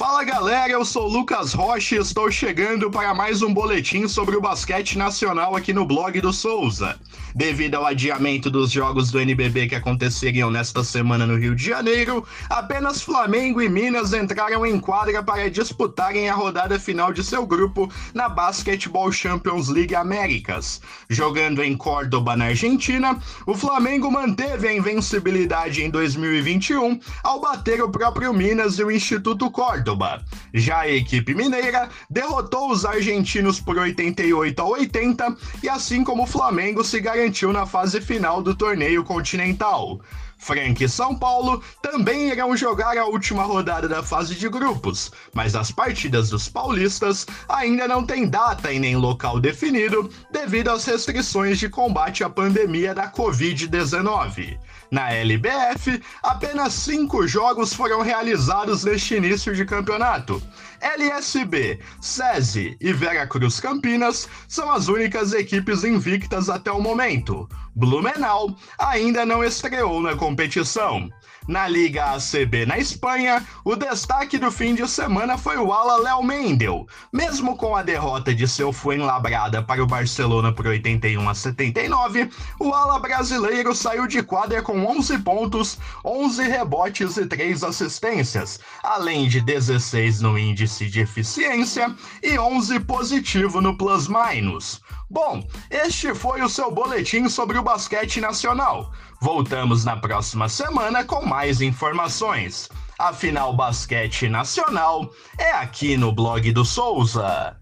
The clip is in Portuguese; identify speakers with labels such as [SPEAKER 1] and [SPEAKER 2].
[SPEAKER 1] Fala galera, eu sou Lucas Rocha e estou chegando para mais um boletim sobre o basquete nacional aqui no blog do Souza. Devido ao adiamento dos jogos do NBB que aconteceriam nesta semana no Rio de Janeiro, apenas Flamengo e Minas entraram em quadra para disputarem a rodada final de seu grupo na Basketball Champions League Américas. Jogando em Córdoba, na Argentina, o Flamengo manteve a invencibilidade em 2021 ao bater o próprio Minas e o Instituto Córdoba. Já a equipe mineira derrotou os argentinos por 88 a 80 e assim como o Flamengo se garantiu na fase final do torneio continental. Frank e São Paulo também irão jogar a última rodada da fase de grupos, mas as partidas dos paulistas ainda não têm data e nem local definido devido às restrições de combate à pandemia da Covid-19. Na LBF, apenas cinco jogos foram realizados neste início de campeonato. LSB, SESI e Veracruz Campinas são as únicas equipes invictas até o momento. Blumenau ainda não estreou na competição. Na Liga ACB na Espanha, o destaque do fim de semana foi o ala Léo Mendel. Mesmo com a derrota de seu Fuenlabrada para o Barcelona por 81 a 79, o ala brasileiro saiu de quadra com 11 pontos, 11 rebotes e 3 assistências, além de 16 no índice de eficiência e 11 positivo no plus-minus. Bom, este foi o seu boletim sobre o basquete nacional. Voltamos na próxima semana com mais informações. Afinal, basquete nacional é aqui no blog do Souza.